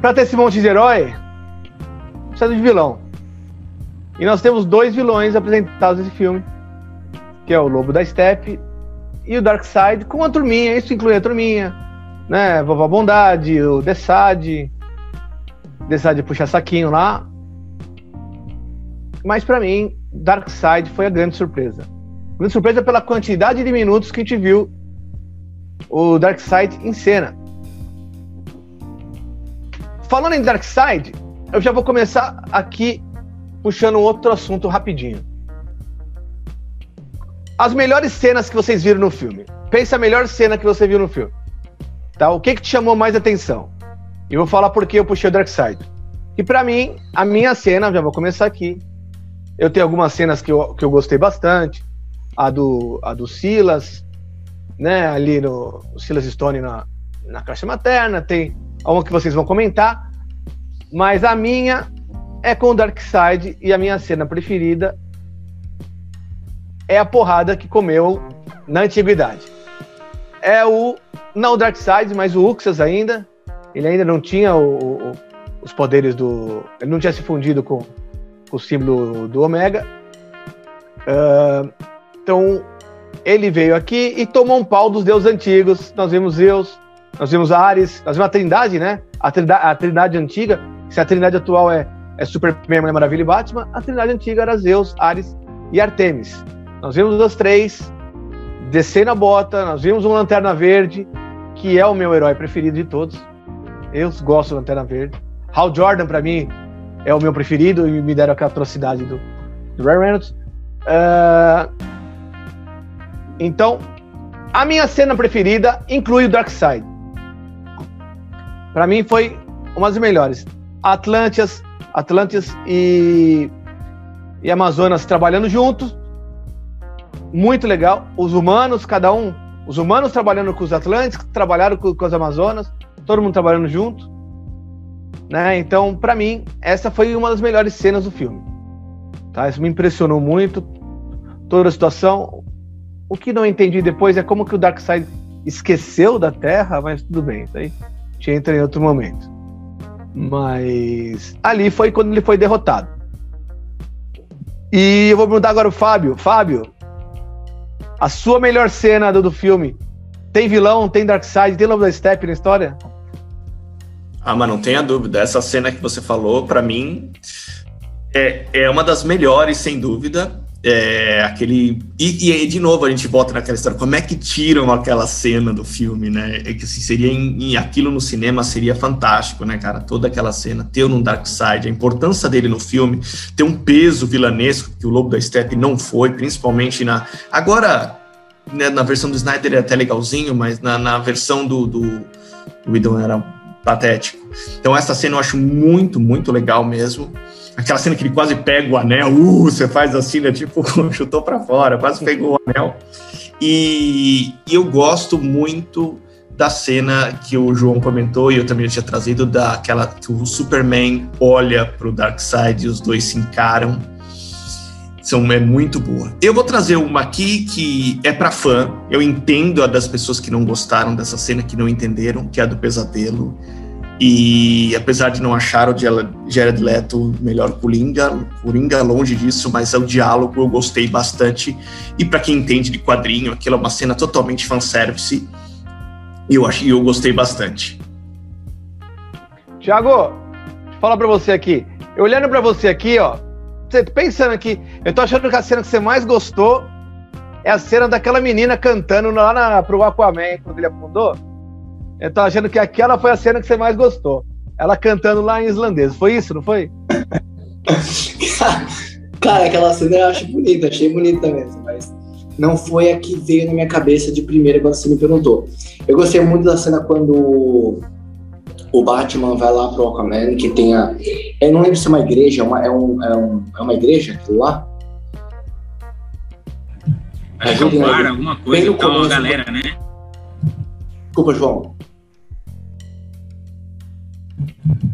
Pra ter esse monte de herói, precisa de vilão. E nós temos dois vilões apresentados nesse filme, que é o Lobo da Steppe e o Darkseid, com a turminha, isso inclui a turminha, né? Vovó Bondade, o Dessad, Dessad puxa saquinho lá. Mas para mim, Darkseid foi a grande surpresa. Grande surpresa pela quantidade de minutos que a gente viu o Darkseid em cena. Falando em Darkseid, eu já vou começar aqui puxando outro assunto rapidinho. As melhores cenas que vocês viram no filme. Pensa a melhor cena que você viu no filme. Tá? O que, que te chamou mais atenção? E vou falar por que eu puxei o Darkseid. E para mim, a minha cena, já vou começar aqui. Eu tenho algumas cenas que eu, que eu gostei bastante. A do, a do Silas, né? Ali no Silas Stone na, na caixa materna. Tem uma que vocês vão comentar. Mas a minha é com o Darkseid e a minha cena preferida é a porrada que comeu na antiguidade. É o não o Darkseid, mas o Uxas ainda. Ele ainda não tinha o, o, os poderes do. Ele não tinha se fundido com, com o símbolo do Omega. Uh, então ele veio aqui e tomou um pau dos deuses antigos. Nós vimos Zeus, nós vimos Ares, nós vimos a Trindade, né? A Trindade, a trindade antiga. Se a Trindade atual é é Superman, Mulher Maravilha e Batman, a Trindade antiga era Zeus, Ares e Artemis. Nós vimos os três descer na bota, nós vimos um Lanterna Verde, que é o meu herói preferido de todos. Eu gosto do Lanterna Verde. Hal Jordan, para mim, é o meu preferido e me deram aquela atrocidade do, do Reynolds. Uh, então, a minha cena preferida inclui o Darkseid. Para mim foi uma das melhores. Atlantis, Atlantis e, e Amazonas trabalhando juntos. Muito legal. Os humanos, cada um, os humanos trabalhando com os Atlantes, trabalharam com, com as Amazonas, todo mundo trabalhando junto. Né? Então, para mim, essa foi uma das melhores cenas do filme. Tá? Isso me impressionou muito. Toda a situação. O que não entendi depois é como que o Darkseid esqueceu da Terra, mas tudo bem, isso aí a gente entra em outro momento. Mas ali foi quando ele foi derrotado. E eu vou perguntar agora o Fábio. Fábio, a sua melhor cena do, do filme tem vilão, tem Darkseid, tem Love da Step na história? Ah, mas não tenha dúvida. Essa cena que você falou, para mim, é, é uma das melhores, sem dúvida. É, aquele. E, e, de novo a gente volta naquela história. Como é que tiram aquela cena do filme, né? É que assim, seria em, em, aquilo no cinema seria fantástico, né, cara? Toda aquela cena, ter no Dark Side, a importância dele no filme, ter um peso vilanesco que o Lobo da Steppe não foi, principalmente na. Agora, né, na versão do Snyder é até legalzinho, mas na, na versão do, do, do era patético. Então, essa cena eu acho muito, muito legal mesmo aquela cena que ele quase pega o anel, uh, você faz assim, né? Tipo, chutou para fora, quase pegou o anel. E, e, eu gosto muito da cena que o João comentou e eu também tinha trazido daquela que o Superman olha para o Darkseid e os dois se encaram. São, é muito boa. Eu vou trazer uma aqui que é para fã. Eu entendo a das pessoas que não gostaram dessa cena, que não entenderam, que é a do pesadelo e apesar de não achar o Jared Leto melhor Coringa, Coringa longe disso, mas é o diálogo eu gostei bastante. E para quem entende de quadrinho, aquilo é uma cena totalmente fanservice. E eu, acho, eu gostei bastante. Tiago, fala para você aqui. Eu olhando para você aqui, ó, você pensando aqui, eu tô achando que a cena que você mais gostou é a cena daquela menina cantando lá na, pro Aquaman quando ele afundou. Eu tô achando que aquela foi a cena que você mais gostou. Ela cantando lá em islandês. Foi isso, não foi? Cara, aquela cena eu acho bonita, achei bonita mesmo, mas não foi a que veio na minha cabeça de primeira quando você me perguntou. Eu gostei muito da cena quando o Batman vai lá pro Aquaman, que tem a. Eu não lembro se é uma igreja, é uma, é um, é, um, é uma igreja aquilo lá? É um bar, alguma coisa, com uma galera, né? Desculpa, João.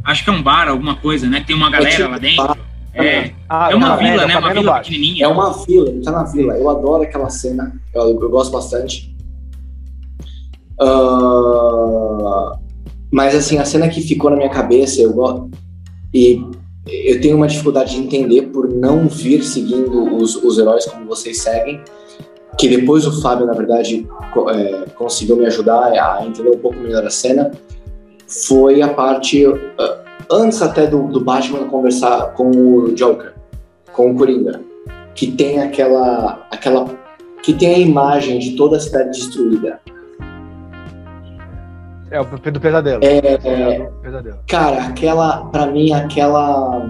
Acho que é um bar, alguma coisa, né? Tem uma galera é tipo lá dentro. É, ah, é uma vila, né? Uma vila pequenininha. É uma vila, ele tá na vila. Eu adoro aquela cena, eu, eu gosto bastante. Uh, Mas assim, a cena que ficou na minha cabeça, eu gosto. E eu tenho uma dificuldade de entender por não vir seguindo os, os heróis como vocês seguem. Que depois o Fábio, na verdade, é, conseguiu me ajudar a entender um pouco melhor a cena. Foi a parte. Uh, antes até do, do Batman conversar com o Joker, com o Coringa. Que tem aquela. aquela que tem a imagem de toda a cidade destruída é, o do pesadelo. É, é, pesadelo. Cara, aquela, pra mim, aquela.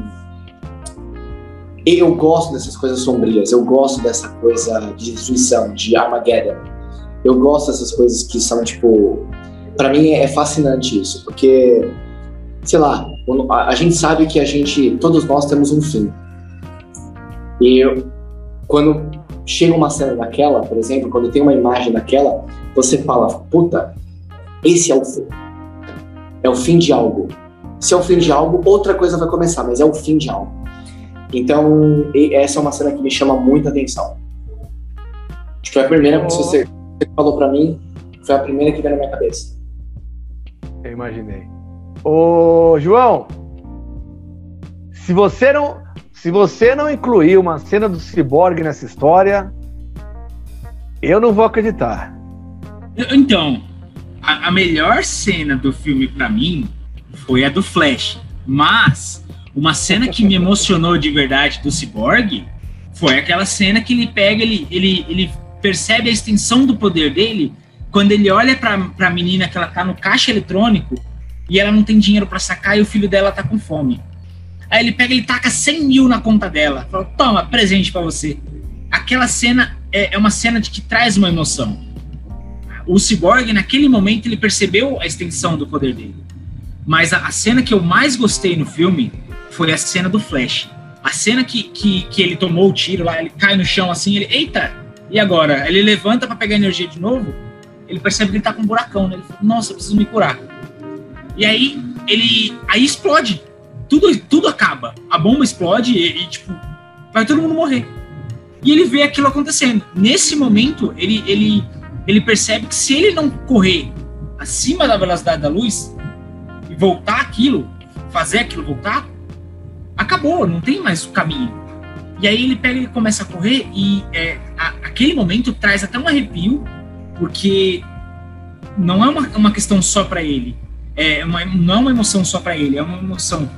Eu gosto dessas coisas sombrias, eu gosto dessa coisa de destruição, de Armageddon. Eu gosto dessas coisas que são, tipo. Pra mim é fascinante isso, porque, sei lá, a gente sabe que a gente, todos nós temos um fim. E eu, quando chega uma cena daquela, por exemplo, quando tem uma imagem daquela, você fala, puta, esse é o fim. É o fim de algo. Se é o fim de algo, outra coisa vai começar, mas é o fim de algo. Então, essa é uma cena que me chama muita atenção. Acho que foi a primeira que você falou para mim, foi a primeira que veio na minha cabeça. Eu imaginei. Ô, João, se você não, se você não incluir uma cena do Cyborg nessa história, eu não vou acreditar. Então, a, a melhor cena do filme para mim foi a do Flash. Mas uma cena que me emocionou de verdade do Cyborg foi aquela cena que ele pega, ele, ele, ele percebe a extensão do poder dele quando ele olha pra, pra menina que ela tá no caixa eletrônico e ela não tem dinheiro para sacar e o filho dela tá com fome. Aí ele pega e taca 100 mil na conta dela. Fala, toma, presente para você. Aquela cena é, é uma cena de que traz uma emoção o Cyborg, naquele momento, ele percebeu a extensão do poder dele. Mas a, a, cena que eu mais gostei no filme foi a cena do Flash. A cena que, que, que ele tomou o tiro lá, ele cai no chão assim, ele, eita, e agora? Ele levanta para pegar energia de novo, ele percebe que ele tá com um buracão, né? Ele fala, nossa, eu preciso me curar. E aí, ele, aí explode. Tudo, tudo acaba. A bomba explode e, e tipo, vai todo mundo morrer. E ele vê aquilo acontecendo. Nesse momento, ele, ele ele percebe que se ele não correr acima da velocidade da luz e voltar aquilo, fazer aquilo voltar, acabou, não tem mais o caminho. E aí ele pega e começa a correr e é, a, aquele momento traz até um arrepio, porque não é uma, uma questão só para ele, é uma, não é uma emoção só para ele, é uma emoção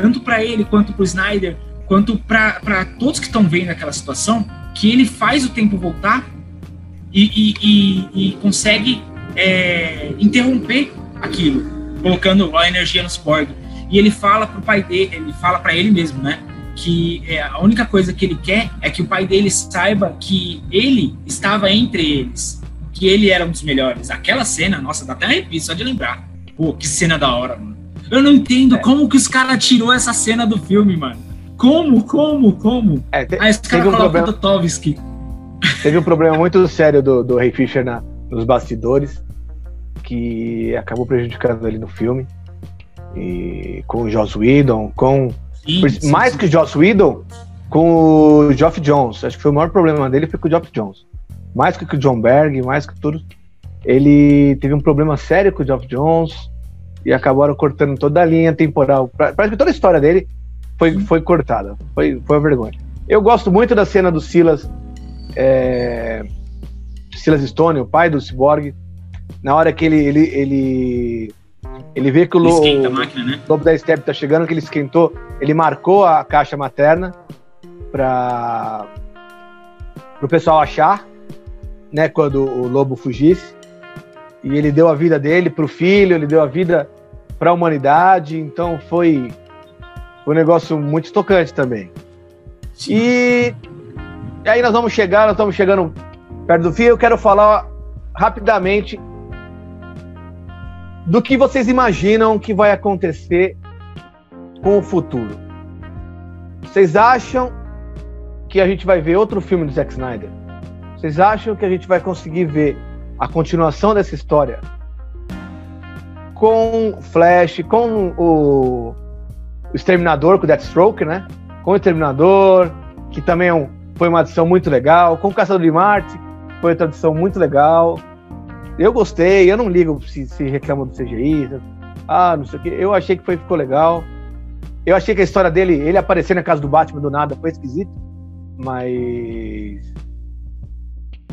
tanto para ele quanto para o Snyder, quanto para todos que estão vendo aquela situação, que ele faz o tempo voltar e, e, e, e consegue é, interromper aquilo, colocando a energia no Cyborg. E ele fala pro pai dele, ele fala para ele mesmo, né? Que é, a única coisa que ele quer é que o pai dele saiba que ele estava entre eles, que ele era um dos melhores. Aquela cena, nossa, dá até arrepio só de lembrar. Pô, que cena da hora, mano. Eu não entendo é. como que os caras tirou essa cena do filme, mano. Como, como, como? É, te, Aí os caras um problema... Tovsky. Teve um problema muito sério do, do Ray Fisher na, nos bastidores, que acabou prejudicando ele no filme. E com o Joss Whedon, com. Sim, sim, mais sim. que o Joss Whedon, com o Geoff Jones. Acho que foi o maior problema dele foi com o Geoff Jones. Mais que o John Berg, mais que tudo. Ele teve um problema sério com o Geoff Jones e acabaram cortando toda a linha temporal. Parece que toda a história dele foi, foi cortada. Foi, foi uma vergonha. Eu gosto muito da cena do Silas é, Silas Stone, o pai do Cyborg, na hora que ele ele, ele, ele vê que o, lo, máquina, né? lobo da Step tá chegando, que ele esquentou, ele marcou a caixa materna para o pessoal achar, né, quando o lobo fugisse. E ele deu a vida dele pro filho, ele deu a vida para a humanidade, então foi, um negócio muito tocante também. Sim. E e aí nós vamos chegar, nós estamos chegando perto do fim. Eu quero falar rapidamente do que vocês imaginam que vai acontecer com o futuro. Vocês acham que a gente vai ver outro filme do Zack Snyder? Vocês acham que a gente vai conseguir ver a continuação dessa história com Flash, com o, Exterminador, com o Deathstroke, né? Com o Exterminador, que também é um foi uma adição muito legal. Com o Caçador de Marte, foi outra adição muito legal. Eu gostei, eu não ligo se, se reclamam do CGI. Ah, não sei o que. Eu achei que foi, ficou legal. Eu achei que a história dele, ele aparecer na casa do Batman do nada, foi esquisito. Mas.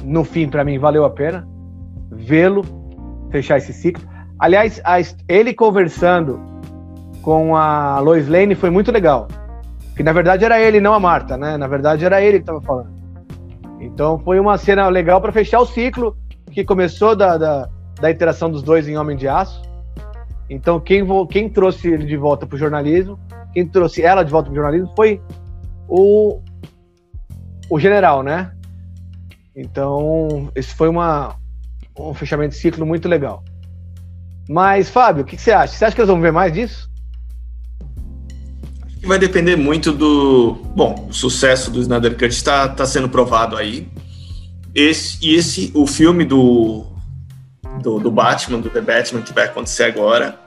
No fim, para mim, valeu a pena vê-lo fechar esse ciclo. Aliás, a, ele conversando com a Lois Lane foi muito legal. Que na verdade era ele, não a Marta, né? Na verdade era ele que estava falando. Então foi uma cena legal para fechar o ciclo que começou da, da, da, interação dos dois em Homem de Aço. Então quem, quem trouxe ele de volta para o jornalismo, quem trouxe ela de volta para o jornalismo foi o, o general, né? Então, esse foi uma, um fechamento de ciclo muito legal. Mas, Fábio, o que, que você acha? Você acha que eles vão ver mais disso? Acho que vai depender muito do. Bom, o sucesso do Snyder Cut está tá sendo provado aí. Esse, e esse, o filme do, do, do Batman, do The Batman, que vai acontecer agora,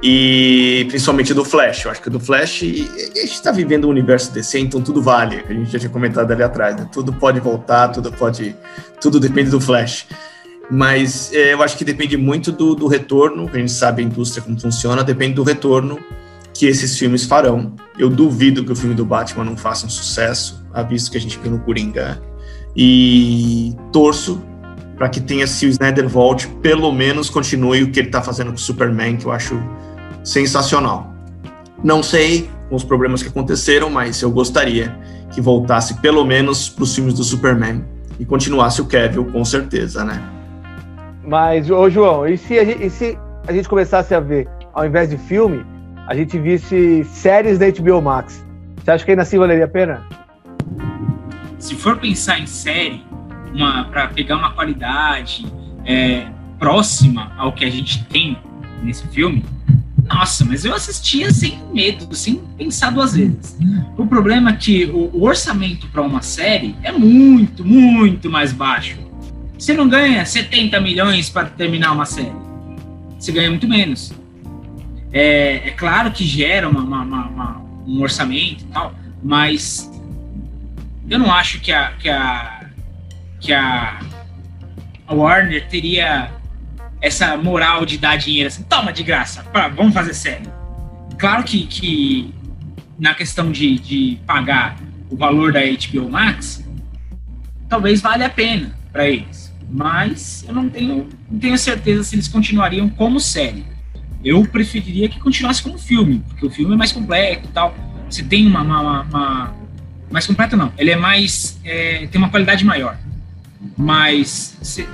e principalmente do Flash. Eu acho que do Flash, a gente está vivendo um universo DC, então tudo vale. A gente já tinha comentado ali atrás, né? Tudo pode voltar, tudo pode. Tudo depende do Flash. Mas é, eu acho que depende muito do, do retorno, a gente sabe a indústria como funciona, depende do retorno que esses filmes farão. Eu duvido que o filme do Batman não faça um sucesso, a visto que a gente viu no Coringa. E torço para que tenha, se o Snyder volte, pelo menos continue o que ele está fazendo com o Superman, que eu acho sensacional. Não sei com os problemas que aconteceram, mas eu gostaria que voltasse pelo menos para os filmes do Superman e continuasse o Kevin, com certeza, né? Mas, ô João, e se, a gente, e se a gente começasse a ver, ao invés de filme, a gente visse séries da HBO Max? Você acha que ainda assim valeria a pena? Se for pensar em série, para pegar uma qualidade é, próxima ao que a gente tem nesse filme, nossa, mas eu assistia sem medo, sem pensar duas vezes. O problema é que o, o orçamento para uma série é muito, muito mais baixo você não ganha 70 milhões para terminar uma série. Você ganha muito menos. É, é claro que gera uma, uma, uma, um orçamento e tal, mas eu não acho que a, que a, que a, Warner teria essa moral de dar dinheiro assim, toma de graça, pra, vamos fazer série. Claro que, que na questão de, de pagar o valor da HBO Max, talvez valha a pena para eles mas eu não tenho, não tenho certeza se eles continuariam como série. Eu preferiria que continuasse como filme, porque o filme é mais completo e tal. Você tem uma, uma, uma mais completo não, ele é mais é, tem uma qualidade maior. Mas se,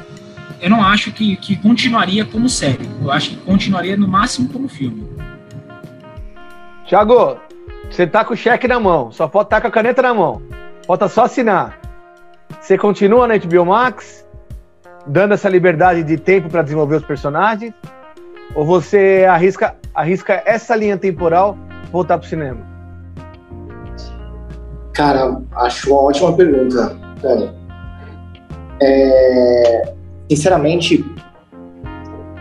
eu não acho que, que continuaria como série. Eu acho que continuaria no máximo como filme. Thiago, você tá com o cheque na mão, só pode estar tá com a caneta na mão. Falta só assinar. Você continua na HBO Max? dando essa liberdade de tempo para desenvolver os personagens? Ou você arrisca, arrisca essa linha temporal voltar para o cinema? Cara, acho uma ótima pergunta, É, sinceramente,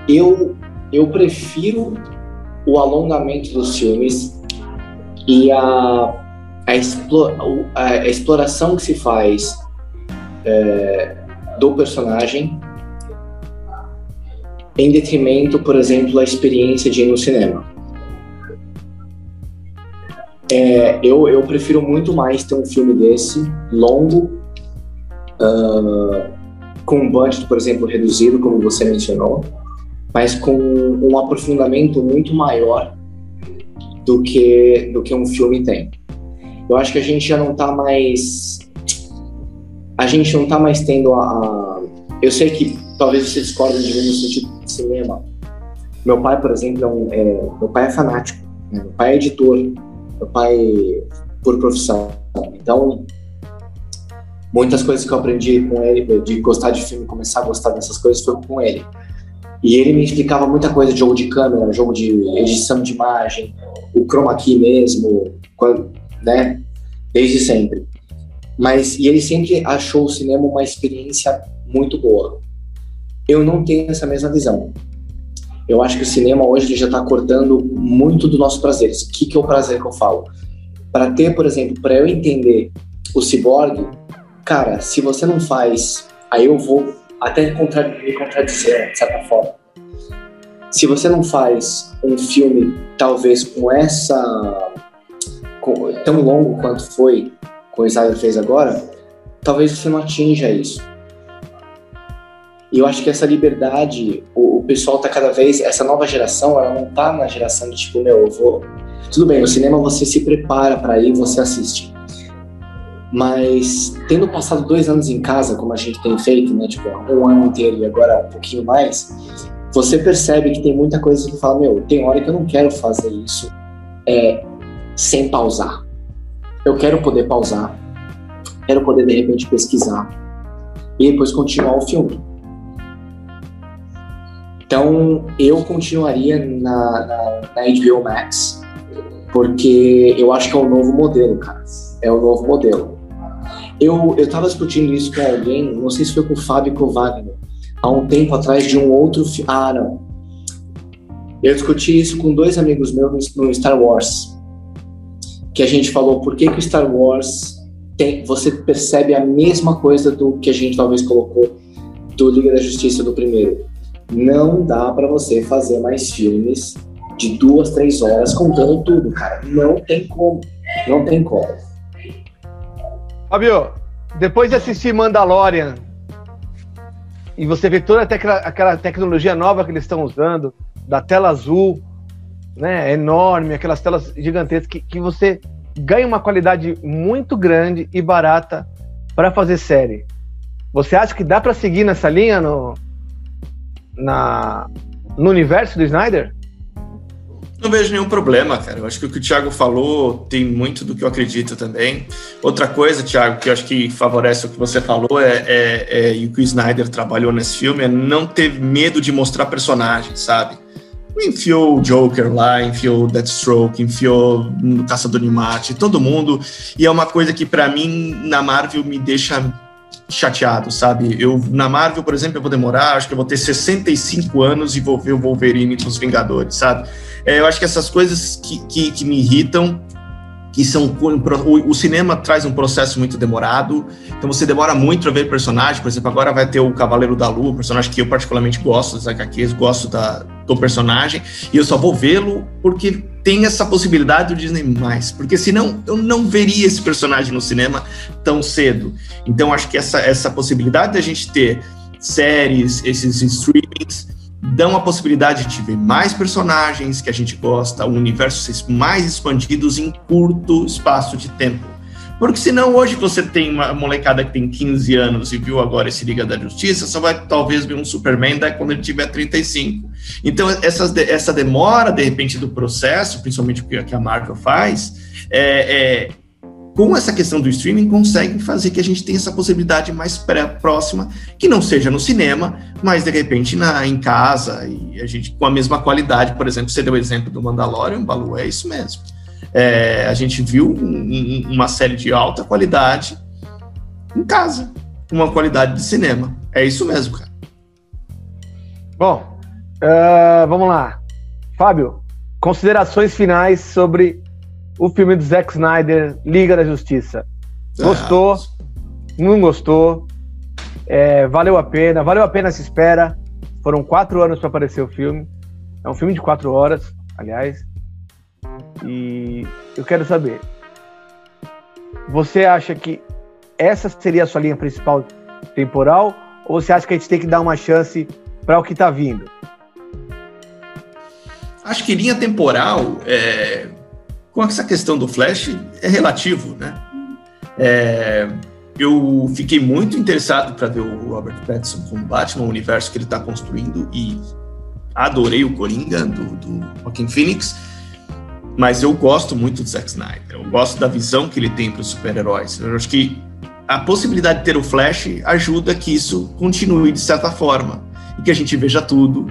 eu, eu prefiro o alongamento dos filmes e a, a, a exploração que se faz é, do personagem em detrimento, por exemplo, da experiência de ir no cinema. É, eu, eu prefiro muito mais ter um filme desse, longo, uh, com um budget, por exemplo, reduzido, como você mencionou, mas com um aprofundamento muito maior do que, do que um filme tem. Eu acho que a gente já não está mais a gente não está mais tendo a, a, Eu sei que talvez você discorde de mim no sentido de cinema. Meu pai, por exemplo, é um, é, meu pai é fanático. Né? Meu pai é editor. Meu pai por profissão. Então, muitas coisas que eu aprendi com ele, de gostar de filme, começar a gostar dessas coisas, foi com ele. E ele me explicava muita coisa de jogo de câmera, jogo de edição de imagem, o chroma key mesmo, né? Desde sempre. Mas e ele sempre achou o cinema uma experiência muito boa. Eu não tenho essa mesma visão. Eu acho que o cinema hoje já está cortando muito do nosso prazer. O que, que é o prazer que eu falo? Para ter, por exemplo, para eu entender o ciborgue, cara, se você não faz, aí eu vou até contra, me contradizer, de certa forma. se você não faz um filme, talvez com essa. Com, tão longo quanto foi, com o Snyder fez agora, talvez você não atinja isso. E eu acho que essa liberdade, o, o, pessoal tá cada vez, essa nova geração, ela não tá na geração de tipo, meu, eu vou. Tudo bem, no cinema você se prepara para ir, você assiste. Mas tendo passado dois anos em casa, como a gente tem feito, né, tipo, um ano inteiro e agora um pouquinho mais, você percebe que tem muita coisa que fala, meu, tem hora que eu não quero fazer isso é, sem pausar. Eu quero poder pausar, quero poder de repente pesquisar e depois continuar o filme. Então, eu continuaria na, na, na HBO Max, porque eu acho que é o um novo modelo, cara. É o um novo modelo. Eu, eu tava discutindo isso com alguém, não sei se foi com o Fábio ou Wagner, há um tempo atrás de um outro. Ah, não. Eu discuti isso com dois amigos meus no Star Wars. Que a gente falou por que, que o Star Wars tem, você percebe a mesma coisa do que a gente talvez colocou do Liga da Justiça do primeiro. Não dá para você fazer mais filmes de duas, três horas contando tudo, cara. Não tem como. Não tem como. Fabio, depois de assistir Mandalorian e você vê toda aquela, tecnologia nova que eles estão usando, da tela azul, né, enorme, aquelas telas gigantescas, que, que você ganha uma qualidade muito grande e barata para fazer série. Você acha que dá para seguir nessa linha no, na, no universo do Snyder? Não vejo nenhum problema, cara. Eu acho que o que o Thiago falou tem muito do que eu acredito também. Outra coisa, Thiago, que eu acho que favorece o que você falou é, é, é e o que o Snyder trabalhou nesse filme é não ter medo de mostrar personagens, sabe? Enfiou o Joker lá, enfiou o Deathstroke, enfiou o Caçador de Marte, todo mundo. E é uma coisa que, para mim, na Marvel me deixa chateado, sabe? Eu, na Marvel, por exemplo, eu vou demorar, acho que eu vou ter 65 anos e vou ver o Wolverine dos Vingadores, sabe? É, eu acho que essas coisas que, que, que me irritam, que são o, o, cinema traz um processo muito demorado, então você demora muito para ver personagem, por exemplo, agora vai ter o Cavaleiro da Lua, personagem que eu particularmente gosto das HQs, gosto da, do personagem, e eu só vou vê-lo porque tem essa possibilidade do Disney+, porque senão eu não veria esse personagem no cinema tão cedo. Então acho que essa, essa possibilidade da gente ter séries, esses streamings, dão a possibilidade de ver mais personagens que a gente gosta, o universo mais expandidos em curto espaço de tempo. Porque senão hoje você tem uma molecada que tem 15 anos e viu agora esse Liga da Justiça, só vai talvez ver um Superman daí quando ele tiver 35. Então essas, essa demora, de repente, do processo, principalmente o que a Marvel faz, é, é com essa questão do streaming, conseguem fazer que a gente tenha essa possibilidade mais pré próxima, que não seja no cinema, mas de repente na, em casa, e a gente com a mesma qualidade. Por exemplo, você deu o exemplo do Mandalorian, Balu, é isso mesmo. É, a gente viu um, uma série de alta qualidade em casa, uma qualidade de cinema. É isso mesmo, cara. Bom, uh, vamos lá. Fábio, considerações finais sobre o filme do Zack Snyder, Liga da Justiça. Gostou? Ah. Não gostou? É, valeu a pena? Valeu a pena essa espera? Foram quatro anos para aparecer o filme. É um filme de quatro horas, aliás. E eu quero saber: você acha que essa seria a sua linha principal temporal? Ou você acha que a gente tem que dar uma chance para o que está vindo? Acho que linha temporal, é, com essa questão do Flash é relativo, né? É, eu fiquei muito interessado para ver o Robert Pattinson com o Batman, o universo que ele está construindo, e adorei o Coringa do, do Joaquin Phoenix, mas eu gosto muito do Zack Snyder, eu gosto da visão que ele tem para os super-heróis. Eu acho que a possibilidade de ter o Flash ajuda que isso continue de certa forma, e que a gente veja tudo,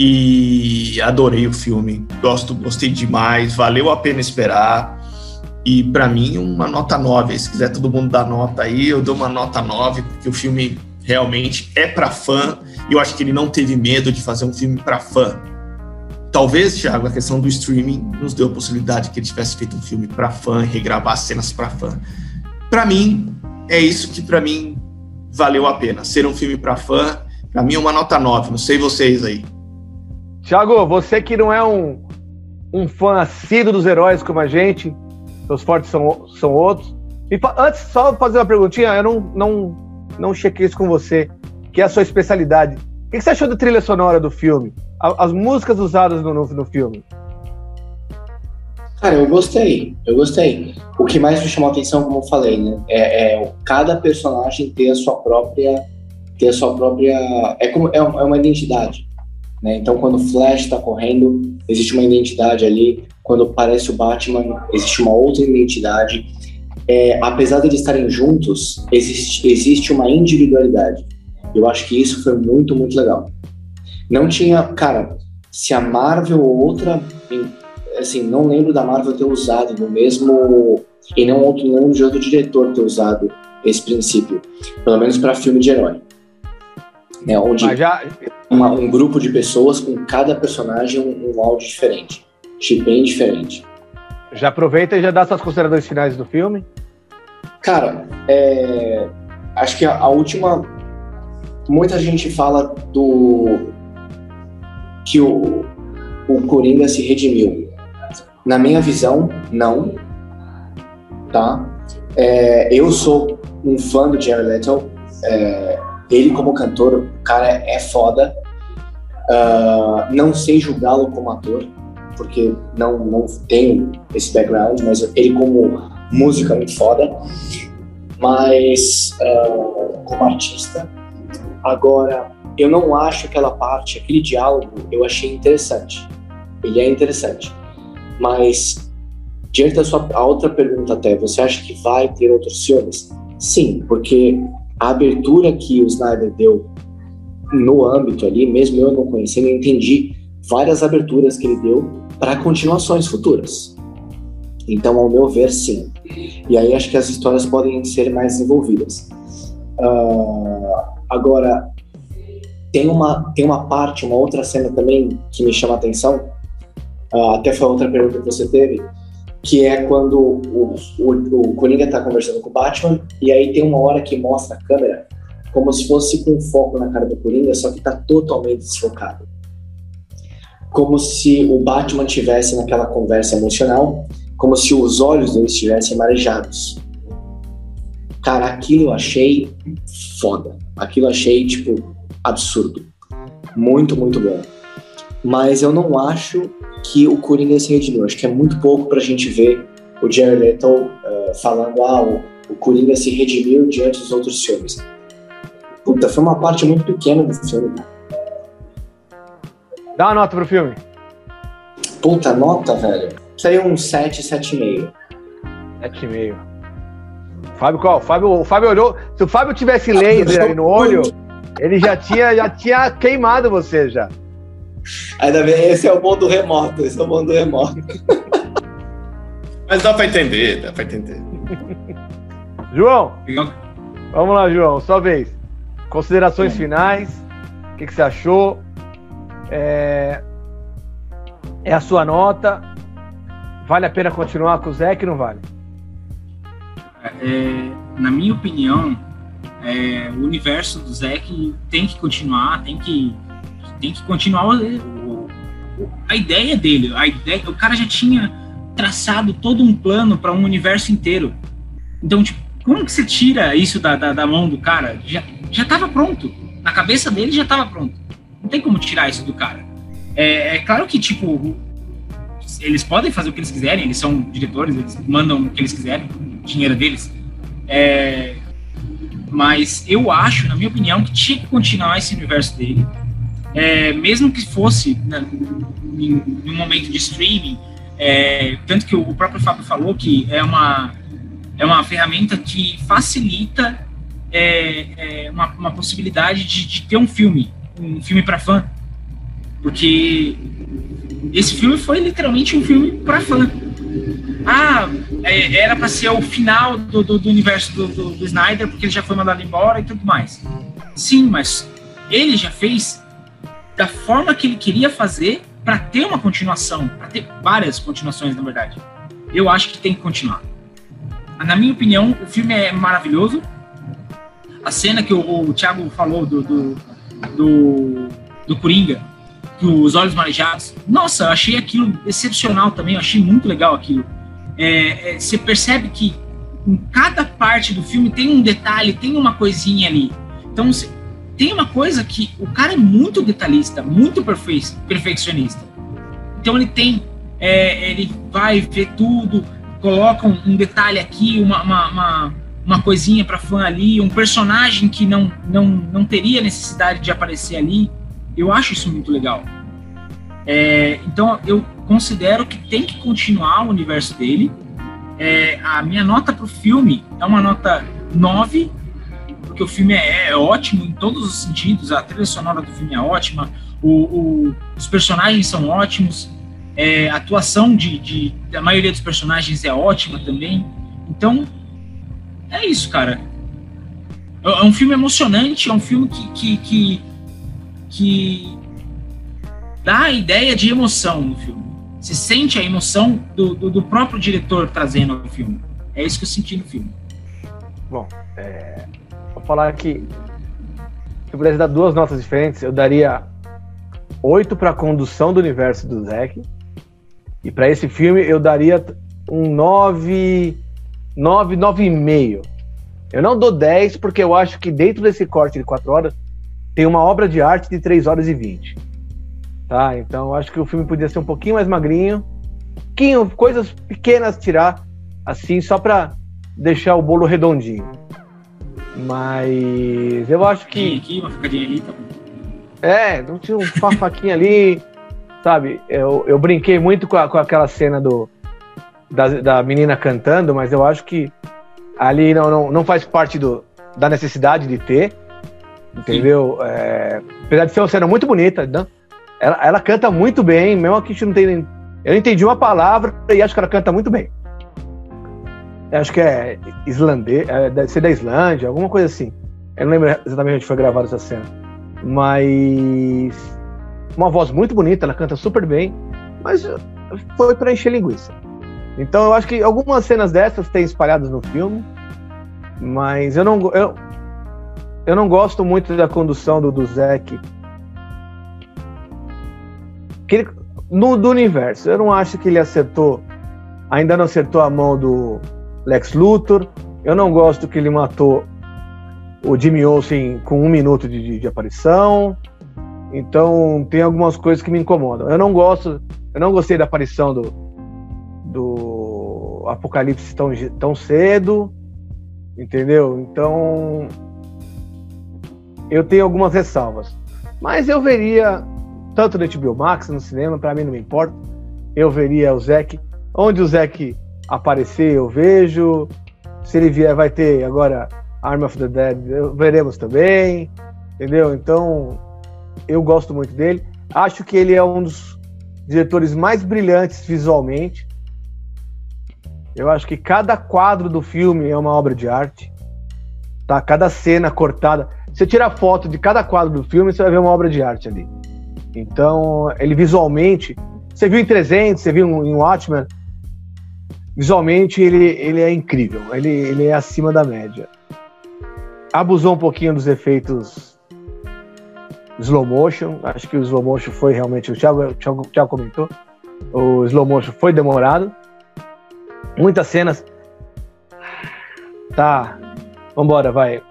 e adorei o filme. Gosto, gostei demais, valeu a pena esperar. E para mim, uma nota 9. Se quiser todo mundo dar nota aí, eu dou uma nota 9, porque o filme realmente é para fã. E eu acho que ele não teve medo de fazer um filme para fã. Talvez, Thiago, a questão do streaming nos deu a possibilidade que ele tivesse feito um filme para fã, regravar cenas para fã. Para mim, é isso que para mim valeu a pena. Ser um filme para fã, para mim é uma nota 9. Não sei vocês aí. Thiago, você que não é um, um fã assíduo dos heróis como a gente, seus fortes são, são outros. E antes, só fazer uma perguntinha, eu não, não, não chequei isso com você, que é a sua especialidade. O que você achou da trilha sonora do filme? As músicas usadas no, no, filme? Cara, eu gostei, eu gostei. O que mais me chamou a atenção, como eu falei, né, é, é cada personagem ter a sua própria, ter a sua própria, é como é, uma identidade, né? Então, quando o Flash está correndo, existe uma identidade ali. Quando aparece o Batman, existe uma outra identidade. É, apesar de eles estarem juntos, existe, existe uma individualidade. Eu acho que isso foi muito, muito legal. Não tinha, cara, se a Marvel ou outra assim, não lembro da Marvel ter usado no mesmo. E não outro, lembro de outro diretor ter usado esse princípio. Pelo menos para filme de herói. Né, onde já... uma, um grupo de pessoas com cada personagem um, um áudio diferente. Bem diferente. Já aproveita e já dá suas considerações finais do filme. Cara, é... acho que a, a última. Muita gente fala do. que o, o Coringa se redimiu. Na minha visão, não. Tá? É, eu sou um fã do Jared Leto. É, ele como cantor, o cara é foda. Uh, não sei julgá-lo como ator, porque não, não tenho esse background, mas ele como música é muito foda. Mas uh, como artista, agora eu não acho aquela parte, aquele diálogo, eu achei interessante. Ele é interessante. Mas, diante da sua a outra pergunta até, você acha que vai ter outros filmes? Sim, porque a abertura que o Snyder deu no âmbito ali, mesmo eu não conhecendo, eu entendi várias aberturas que ele deu para continuações futuras. Então, ao meu ver, sim. E aí acho que as histórias podem ser mais desenvolvidas. Uh, agora, tem uma, tem uma parte, uma outra cena também que me chama a atenção, uh, até foi outra pergunta que você teve, que é quando o, o, o Coringa está conversando com o Batman e aí tem uma hora que mostra a câmera como se fosse com foco na cara do Coringa, só que está totalmente desfocado. Como se o Batman tivesse naquela conversa emocional, como se os olhos dele estivessem marejados. Cara, aquilo eu achei foda. Aquilo eu achei, tipo, absurdo. Muito, muito bom. Mas eu não acho que o Coringa se redimiu. Acho que é muito pouco para a gente ver o Jared Leto uh, falando, ah, o, o Coringa se redimiu diante dos outros filmes. Puta, foi uma parte muito pequena do filme. Dá uma nota pro filme. Puta, nota, velho. Saiu um 7, 7,5. 7,5. Fábio qual? Fábio, o Fábio olhou. Se o Fábio tivesse laser aí no olho, ele já tinha, já tinha queimado você já. Ainda bem, esse é o bom do remoto, esse é o bom do remoto. Mas dá pra entender, dá pra entender. João, vamos lá, João, sua vez. Considerações finais, o que, que, você achou? É... é a sua nota? Vale a pena continuar com o Zé que não vale? É, na minha opinião, é, o universo do Zeke tem que continuar, tem que tem que continuar o, a ideia dele. A ideia, o cara já tinha traçado todo um plano para um universo inteiro. Então, tipo, como que você tira isso da, da, da mão do cara? Já, já tava pronto. Na cabeça dele já estava pronto. Não tem como tirar isso do cara. É, é, claro que, tipo, eles podem fazer o que eles quiserem, eles são diretores, eles mandam o que eles quiserem, o dinheiro deles. É, mas eu acho, na minha opinião, que tinha que continuar esse universo dele é, mesmo que fosse né, em, em, um momento de streaming, é, tanto que o próprio Fábio falou que é uma, é uma ferramenta que facilita é, é uma, uma, possibilidade de, de, ter um filme, um filme para fã, porque esse filme foi literalmente um filme para fã. Ah, é, era para ser o final do, do, do universo do, do, do Snyder, porque ele já foi mandado embora e tudo mais. Sim, mas ele já fez da forma que ele queria fazer para ter uma continuação, para ter várias continuações, na verdade. Eu acho que tem que continuar. Na minha opinião, o filme é maravilhoso. A cena que o, o Thiago falou do, do, do, do Coringa, os Olhos Marejados. Nossa, eu achei aquilo excepcional também, eu achei muito legal aquilo. É, é, você percebe que em cada parte do filme tem um detalhe, tem uma coisinha ali. Então, tem uma coisa que o cara é muito detalhista, muito perfe perfeccionista. Então, ele tem, é, ele vai ver tudo, coloca um, um detalhe aqui, uma, uma, uma, uma coisinha para fã ali, um personagem que não, não, não teria necessidade de aparecer ali. Eu acho isso muito legal. É, então, eu considero que tem que continuar o universo dele. É, a minha nota para o filme é uma nota 9, porque o filme é, é, ótimo em todos os sentidos, a trilha sonora do filme é ótima, o, o, os personagens são ótimos, é, a atuação de, de, da maioria dos personagens é ótima também. Então, é isso, cara. É, é um filme emocionante, é um filme que, que, que que dá a ideia de emoção no filme. Se sente a emoção do, do, do próprio diretor trazendo o filme. É isso que eu senti no filme. Bom, é, falar que se eu pudesse dar duas notas diferentes, eu daria oito para a condução do universo do Zack. E para esse filme eu daria um 9, 9, 9,5. Eu não dou 10 porque eu acho que dentro desse corte de 4 horas tem uma obra de arte de 3 horas e 20. Tá? Então acho que o filme podia ser um pouquinho mais magrinho. Pouquinho, coisas pequenas tirar, assim, só para deixar o bolo redondinho. Mas eu acho que. Aqui, uma ficadinha ali, tá É, não tinha uma faquinha ali, sabe? Eu, eu brinquei muito com, a, com aquela cena do, da, da menina cantando, mas eu acho que ali não, não, não faz parte do, da necessidade de ter. Entendeu? É, apesar de ser uma cena muito bonita, né? ela, ela, canta muito bem, mesmo que a gente não tem. Eu não entendi uma palavra e acho que ela canta muito bem. Acho que é islandês, é, deve ser da Islândia, alguma coisa assim. Eu não lembro exatamente onde foi gravada essa cena. Mas. Uma voz muito bonita, ela canta super bem, mas foi para encher linguiça. Então eu acho que algumas cenas dessas tem espalhadas no filme, mas eu não. Eu, eu não gosto muito da condução do, do Zack. No do universo, eu não acho que ele acertou, ainda não acertou a mão do Lex Luthor. Eu não gosto que ele matou o Jimmy Olsen com um minuto de, de, de aparição. Então tem algumas coisas que me incomodam. Eu não gosto, eu não gostei da aparição do, do Apocalipse tão, tão cedo, entendeu? Então eu tenho algumas ressalvas. Mas eu veria, tanto no HBO Max, no cinema, para mim não me importa. Eu veria o Zeke. Onde o Zeke aparecer, eu vejo. Se ele vier, vai ter agora Arm of the Dead, veremos também. Entendeu? Então, eu gosto muito dele. Acho que ele é um dos diretores mais brilhantes visualmente. Eu acho que cada quadro do filme é uma obra de arte. Tá? Cada cena cortada. Você tira foto de cada quadro do filme, você vai ver uma obra de arte ali. Então, ele visualmente, você viu em 300, você viu em Watchmen, visualmente ele, ele é incrível, ele, ele é acima da média. Abusou um pouquinho dos efeitos slow motion, acho que o slow motion foi realmente, o Thiago, o Thiago, o Thiago comentou, o slow motion foi demorado. Muitas cenas. Tá, vambora, vai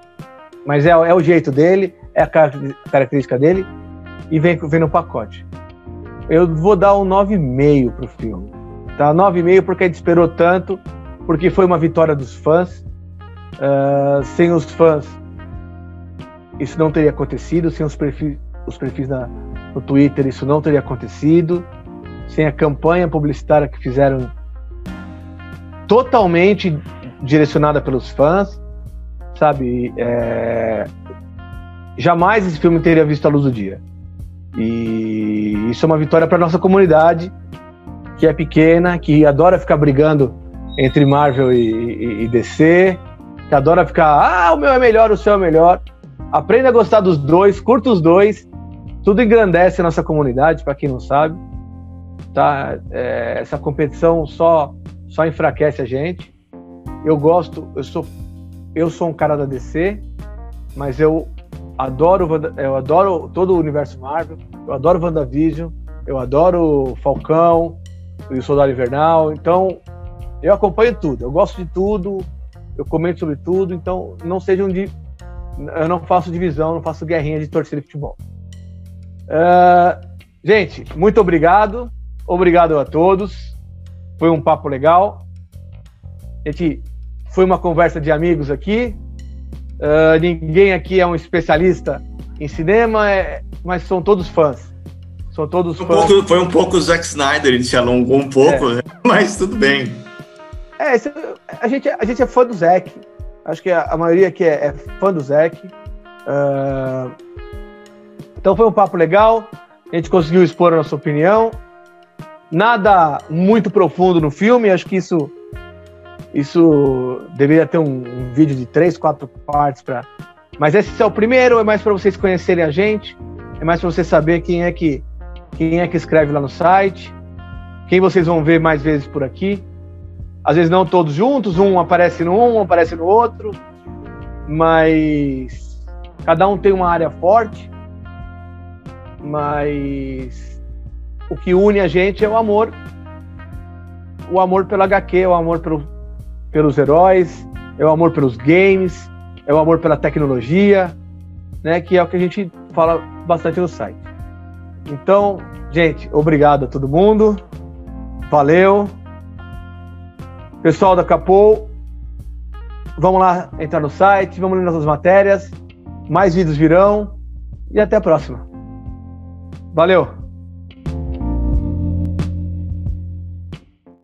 mas é, é o jeito dele, é a característica dele e vem, vem no pacote. Eu vou dar um 9,5 pro filme. Tá? 9,5 porque a gente esperou tanto, porque foi uma vitória dos fãs. Uh, sem os fãs, isso não teria acontecido. Sem os perfis, os perfis na, no Twitter, isso não teria acontecido. Sem a campanha publicitária que fizeram totalmente direcionada pelos fãs sabe? É... Jamais esse filme teria visto a luz do dia. E isso é uma vitória para nossa comunidade, que é pequena, que adora ficar brigando entre Marvel e, e, e, DC, que adora ficar, ah, o meu é melhor, o seu é melhor. Aprenda a gostar dos dois, curta os dois. Tudo engrandece a nossa comunidade, para quem não sabe. Tá? É, essa competição só, só enfraquece a gente. Eu gosto, eu sou eu sou um cara da DC, mas eu adoro, eu adoro todo o universo Marvel, eu adoro WandaVision, eu adoro Falcão e o Soldado Invernal, então eu acompanho tudo, eu gosto de tudo, eu comento sobre tudo, então não sejam de. Eu não faço divisão, não faço guerrinha de torcida de futebol. Uh, gente, muito obrigado. Obrigado a todos. Foi um papo legal. A gente foi uma conversa de amigos aqui. Uh, ninguém aqui é um especialista em cinema, é, mas são todos fãs. São todos um. Pouco, foi um pouco o Zack Snyder, a gente alongou um pouco, é. Né? mas tudo bem. É, a gente, a gente é fã do Zack. Acho que a, a maioria aqui é, é, fã do Zack. Uh, então foi um papo legal. A gente conseguiu expor a nossa opinião. Nada muito profundo no filme. Acho que isso isso deveria ter um, um vídeo de três, quatro partes para. Mas esse é o primeiro. É mais para vocês conhecerem a gente. É mais para você saber quem é que quem é que escreve lá no site. Quem vocês vão ver mais vezes por aqui às vezes não todos juntos, um aparece no um, um aparece no outro, mas cada um tem uma área forte, mas o que une a gente é o amor, o amor pelo HQ, é o amor pelo, pelos heróis, é o amor pelos games, é o amor pela tecnologia, né, que é o que a gente fala bastante no site. Então, gente, obrigado a todo mundo. Valeu. Pessoal da Capô, vamos lá entrar no site, vamos ler nossas matérias, mais vídeos virão e até a próxima. Valeu!